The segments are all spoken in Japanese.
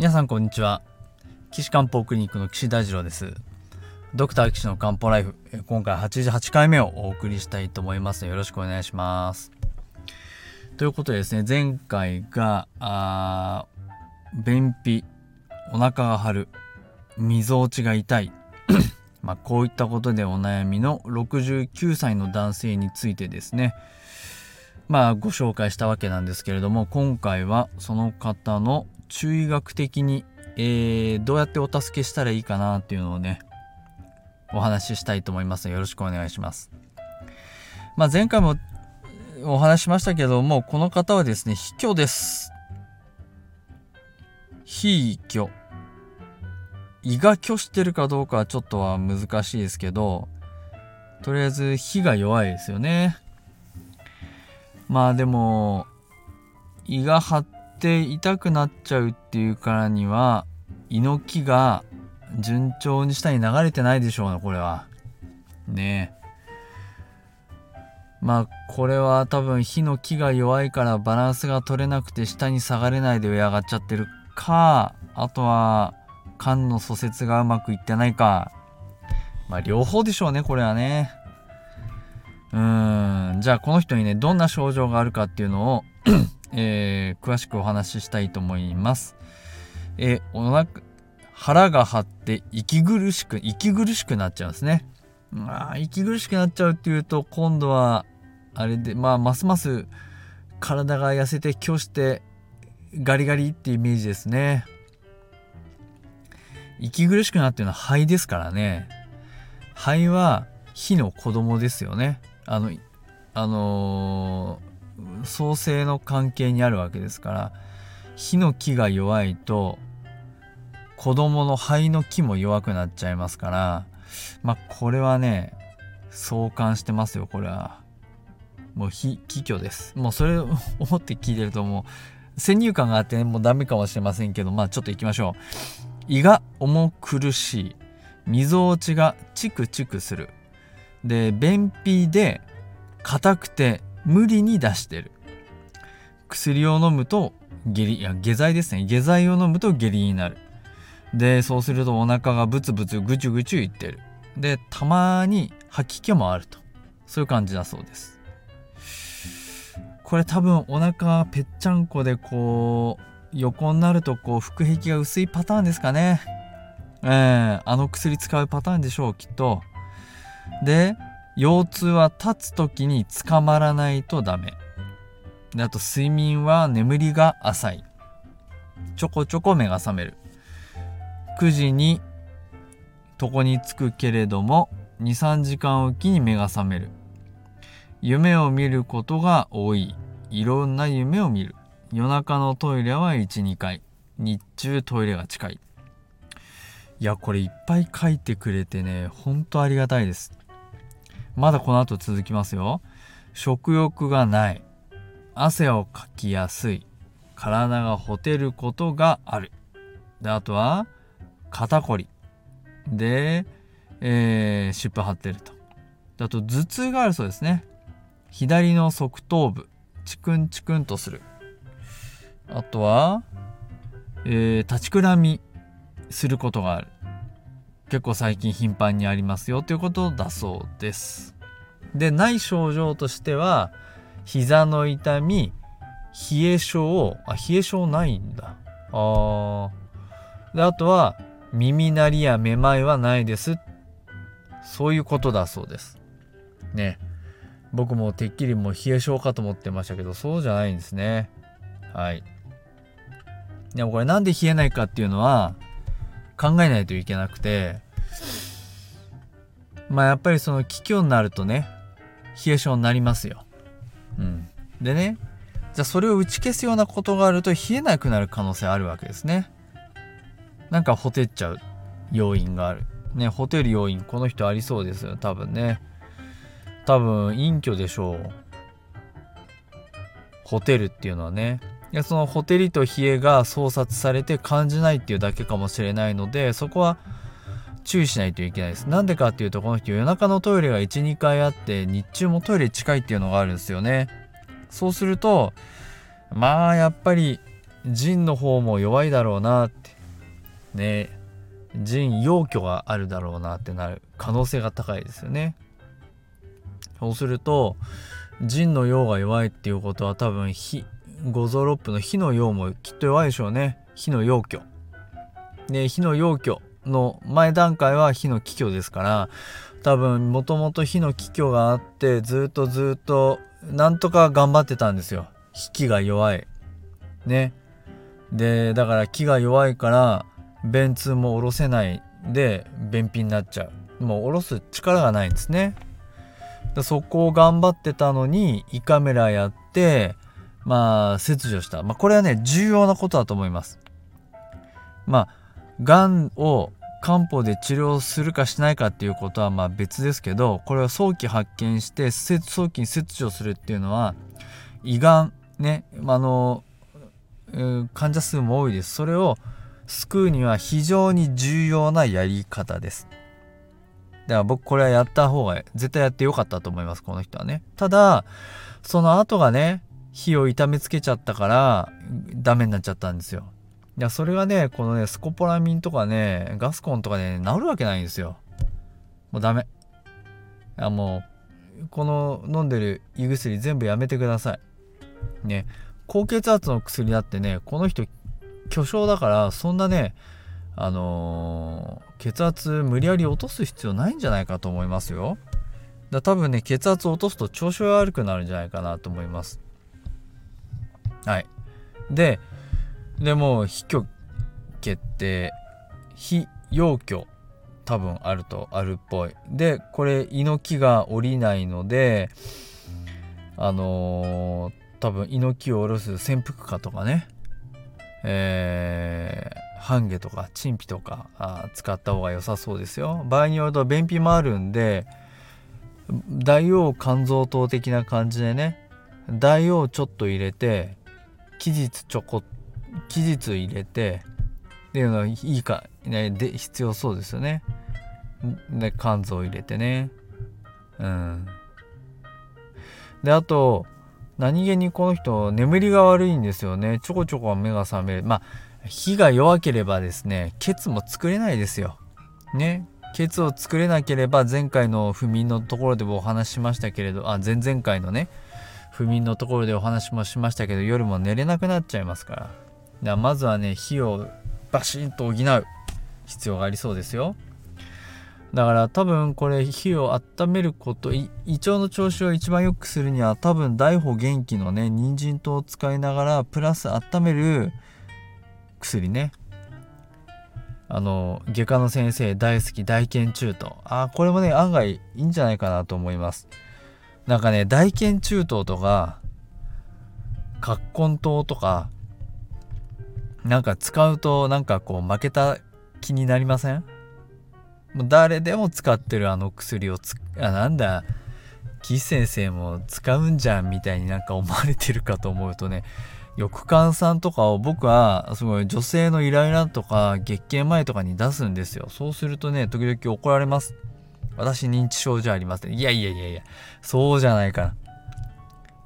皆さんこんにちは。岸漢方クリニックの岸大二郎です。ドクター岸の漢方ライフ今回88回目をお送りしたいと思います。よろしくお願いします。ということでですね前回があ便秘お腹が張るみぞおちが痛い。まあこういったことでお悩みの69歳の男性についてですね。まあご紹介したわけなんですけれども今回はその方の中医学的に、えー、どうやってお助けしたらいいかなっていうのをねお話ししたいと思いますよろしくお願いします。まあ、前回もお話しましたけどもこの方はですね卑怯です。非虚胃が虚してるかどうかはちょっとは難しいですけどとりあえず火が弱いですよねまあでも胃が張って痛くなっちゃうっていうからには猪木が順調に下に流れてないでしょうねこれは。ねえ。まあこれは多分火の木が弱いからバランスが取れなくて下に下がれないで上上がっちゃってるかあとは肝の疎設がうまくいってないか。まあ両方でしょうねこれはね。うーん。じゃあこの人にねどんな症状があるかっていうのをえー、詳しくお話ししたいと思います。えー、お腹腹が張って息苦しく息苦しくなっちゃうんですね。まあ息苦しくなっちゃうっていうと今度はあれでまあますます体が痩せて虚してガリガリってイメージですね。息苦しくなってるのは肺ですからね。肺は火の子供ですよね。あのあの創生の関係にあるわけですから火の木が弱いと子供の肺の木も弱くなっちゃいますからまあこれはね相関してますよこれは。もう非気虚です。もうそれを 思って聞いてるともう先入観があってもうダメかもしれませんけどまあちょっと行きましょう。胃が重苦しい。みぞおちがチクチクする。で便秘で硬くて無理に出してる。薬を飲むと下痢いや下剤ですね。下剤を飲むと下痢になる。でそうするとお腹がブツブツぐちゅぐちゅいってる。でたまに吐き気もあると。そういう感じだそうです。これ多分お腹ぺっちゃんこでこう横になるとこう腹壁が薄いパターンですかね。えー、あの薬使うパターンでしょうきっと。で腰痛は立つ時に捕まらないとダメ。であと睡眠は眠りが浅い。ちょこちょこ目が覚める。9時に床に着くけれども23時間おきに目が覚める。夢を見ることが多い。いろんな夢を見る。夜中のトイレは12回。日中トイレが近い。いやこれいっぱい書いてくれてねほんとありがたいです。まだこの後続きますよ。食欲がない。汗をかきやすい。体がほてることがある。で、あとは、肩こり。で、えー、湿布貼ってると。あと、頭痛があるそうですね。左の側頭部。チクンチクンとする。あとは、えー、立ちくらみすることがある。結構最近頻繁にありますよということだそうです。で、ない症状としては、膝の痛み、冷え症、あ、冷え症ないんだ。あー。で、あとは、耳鳴りやめまいはないです。そういうことだそうです。ね。僕もてっきりもう冷え症かと思ってましたけど、そうじゃないんですね。はい。でもこれなんで冷えないかっていうのは、考えないといけなくてまあやっぱりその気虚になるとね冷え性になりますよ。うん、でねじゃあそれを打ち消すようなことがあると冷えなくなる可能性あるわけですね。なんかほてっちゃう要因がある。ねほてる要因この人ありそうですよ多分ね。多分隠居でしょう。ほてるっていうのはねいやそのほてりと冷えが操作されて感じないっていうだけかもしれないのでそこは注意しないといけないです。なんでかっていうとこの人夜中のトイレが1、2回あって日中もトイレ近いっていうのがあるんですよね。そうするとまあやっぱり腎の方も弱いだろうなってね腎陽虚があるだろうなってなる可能性が高いですよねそうすると腎の陽が弱いっていうことは多分火五臓六腑の火の陽もきっと弱いでしょうね。火の陽虚で火の陽虚の前段階は火の気虚ですから多分もともと火の気虚があってずっとずっとなんとか頑張ってたんですよ。引きが弱い。ね。でだから気が弱いから便通も下ろせない。で便秘になっちゃう。もう下ろす力がないんですね。そこを頑張ってたのに胃カメラやってまあ切除した、まあ、これはね重要なことだと思います。まあがんを漢方で治療するかしないかっていうことはまあ別ですけどこれは早期発見して早期に切除するっていうのは胃がんねあの患者数も多いです。それを救うには非常に重要なやり方です。だから僕これはやった方が絶対やってよかったと思いますこの人はね。ただその後がね火を痛めつけちゃったからダメになっちゃったんですよ。いやそれがねこのねスコポラミンとかねガスコンとかね治るわけないんですよ。もうダメ。いやもうこの飲んでる胃薬全部やめてください。ね。高血圧の薬だってねこの人巨匠だからそんなねあのー、血圧無理やり落とす必要ないんじゃないかと思いますよ。だ多分ね血圧を落とすと調子が悪くなるんじゃないかなと思います。はい。ででも非虚血って非陽虚多分あるとあるっぽい。でこれ胃の気が下りないのであのー、多分胃の気を下ろす潜伏下とかね。えー、半下とか陳皮とかあ使った方が良さそうですよ。場合によると便秘もあるんで大王肝臓糖的な感じでね。大王ちょっと入れて期日ちょこ期日入れてっていうのはいいか、ね、で必要そうですよね。で肝臓を入れてね。うん。であと何気にこの人眠りが悪いんですよね。ちょこちょこ目が覚める。まあ火が弱ければですねケツも作れないですよ。ね。ケツを作れなければ前回の不眠のところでもお話ししましたけれどあ前々回のね不眠のところでお話もしましたけど夜も寝れなくなっちゃいますから。だからまずはね火をバシンと補う。必要がありそうですよ。だから多分これ火を温めること胃腸の調子を一番良くするには多分大補元気のね人参糖を使いながらプラス温める薬ね。あの外科の先生大好き大腱中等あこれもね案外いいんじゃないかなと思います。なんかね大腱中等とか葛根糖とかなんか使うとなんかこう負けた気になりません？もう誰でも使ってるあの薬をつあなんだ岸先生も使うんじゃんみたいになんか思われてるかと思うとね翼患さんとかを僕はすごい女性のイライラとか月経前とかに出すんですよ。そうするとね時々怒られます。私認知症じゃありませんいやいやいやいやそうじゃないか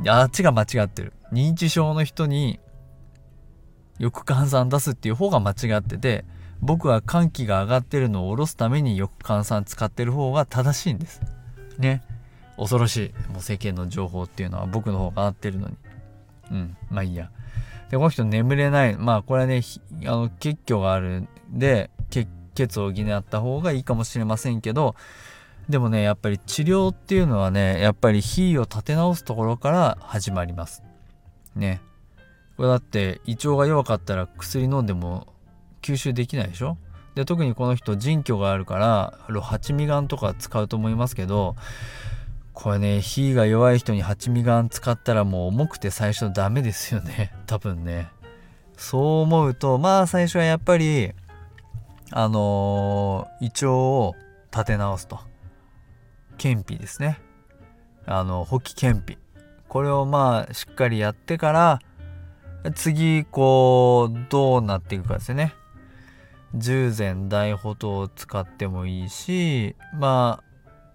らあっちが間違ってる認知症の人に翼患さん出すっていう方が間違ってて僕は寒気が上がってるのを下ろすためによく換算使ってる方が正しいんです。ね。恐ろしい。もう世間の情報っていうのは僕の方が合ってるのに。うん。まあいいや。で、この人眠れない。まあこれはね、あの、血虚があるんで、血血を補った方がいいかもしれませんけど、でもね、やっぱり治療っていうのはね、やっぱり火を立て直すところから始まります。ね。これだって胃腸が弱かったら薬飲んでも吸収できないでしょ？で特にこの人腎虚があるから八味丸とか使うと思いますけどこれね火が弱い人に八味丸使ったらもう重くて最初ダメですよね 多分ねそう思うとまあ最初はやっぱりあのー、胃腸を立て直すと健脾ですね。あの補気健脾これをまあしっかりやってから次こうどうなっていくかですよね。従前大補糖を使ってもいいしまあ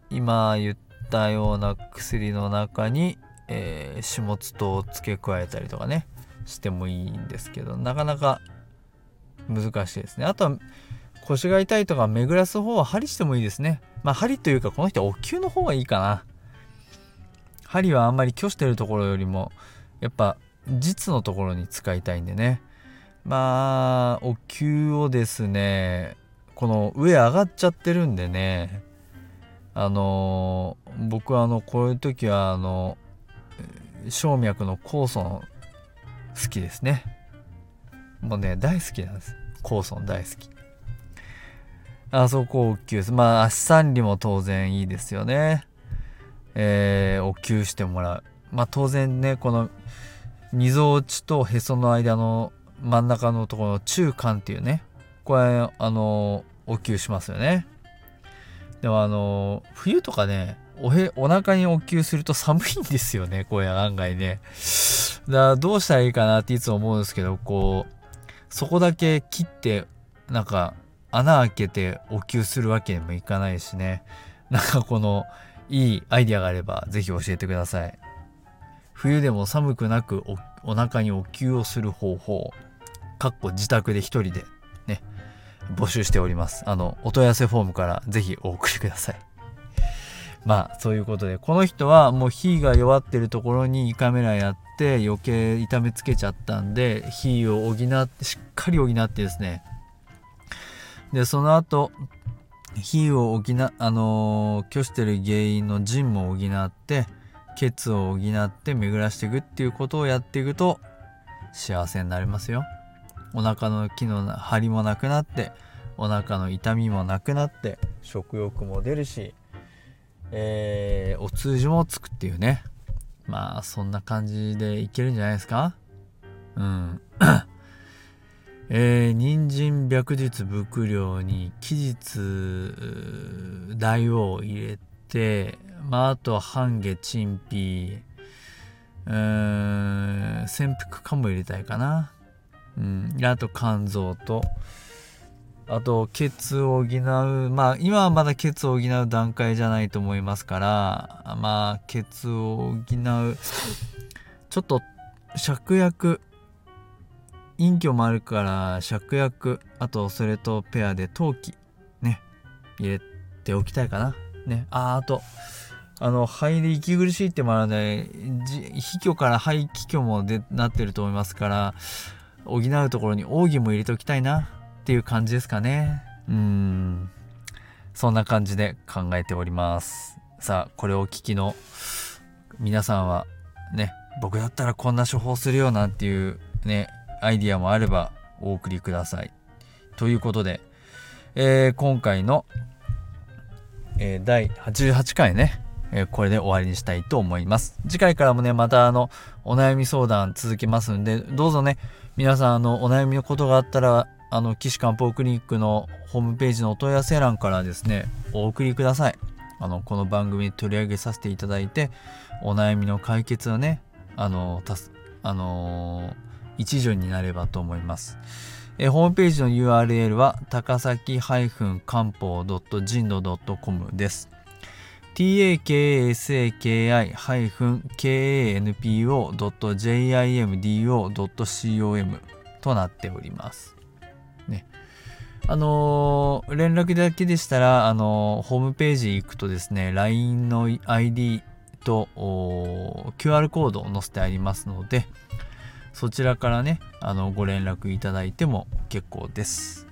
今言ったような薬の中に、えー、始末糖を付け加えたりとかねしてもいいんですけどなかなか難しいですね。あとは腰が痛いとか巡らす方は針してもいいですね。まあ針というかこの人はお灸の方がいいかな。針はあんまり虚してるところよりもやっぱ実のところに使いたいんでね。まあお灸をですねこの上上がっちゃってるんでね。あの僕はあのこういう時はあの静脈の酵素の好きですね。もうね大好きなんです。酵素の大好き。あそこお灸です。まあ足三里も当然いいですよね。えー、お灸してもらう。まあ当然ねこのみぞおちとへその間の真ん中のところの中間っていうね。これあのお灸しますよね。でもあの冬とかねおへお腹にお灸すると寒いんですよね。これ案外ね。だからどうしたらいいかなっていつも思うんですけどこうそこだけ切ってなんか穴開けてお灸するわけにもいかないしね。なんかこのいいアイデアがあれば是非教えてください。冬でも寒くなくおお腹にお灸をする方法かっこ自宅で一人でね募集しております。あのお問い合わせフォームから是非お送りください。まあそういうことでこの人はもう火が弱ってるところに胃カメラやって余計痛めつけちゃったんで火を補ってしっかり補ってですねでその後火を補あのー、虚してる原因の腎も補って血を補って巡らしていくっていうことをやっていくと幸せになりますよ。お腹の木の張りもなくなってお腹の痛みもなくなって食欲も出るしえー、お通じもつくっていうね。まあそんな感じでいけるんじゃないですか？うん。えー、人参白日伏量に期日大王を入れてまああと半夏陳皮うーん潜伏かも入れたいかな。うんあと肝臓とあと血を補うまあ今はまだ血を補う段階じゃないと思いますからまあ血を補うちょっと芍薬陰虚もあるから芍薬あとそれとペアで陶器ね入れておきたいかな。ねああとあの肺で息苦しいってもあるので秘虚から肺気虚もでなってると思いますから補うところに奥義も入れておきたいなっていう感じですかね。うん。そんな感じで考えております。さあこれをお聞きの皆さんはね僕だったらこんな処方するよなんていうねアイディアもあればお送りください。ということで、えー、今回の、えー、第88回ね、えー、これで終わりにしたいと思います。次回からもね、またあの、お悩み相談続きますんで、どうぞね、皆さんあの、お悩みのことがあったら、あの、岸漢方クリニックのホームページのお問い合わせ欄からですね、お送りください。あの、この番組に取り上げさせていただいて、お悩みの解決をね、あの、たす、あのー一助になればと思います。えホームページの URL は高崎漢方 .jindo.com です。takasaki-kanpo.jimdo.com となっております。ね。あのー、連絡だけでしたら、あのー、ホームページ行くとですね、LINE の ID と QR コードを載せてありますので、そちらからね、あの、ご連絡いただいても結構です。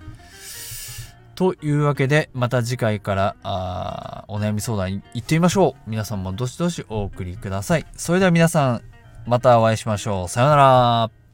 というわけで、また次回からあお悩み相談行ってみましょう。皆さんもどしどしお送りください。それでは皆さん、またお会いしましょう。さようなら。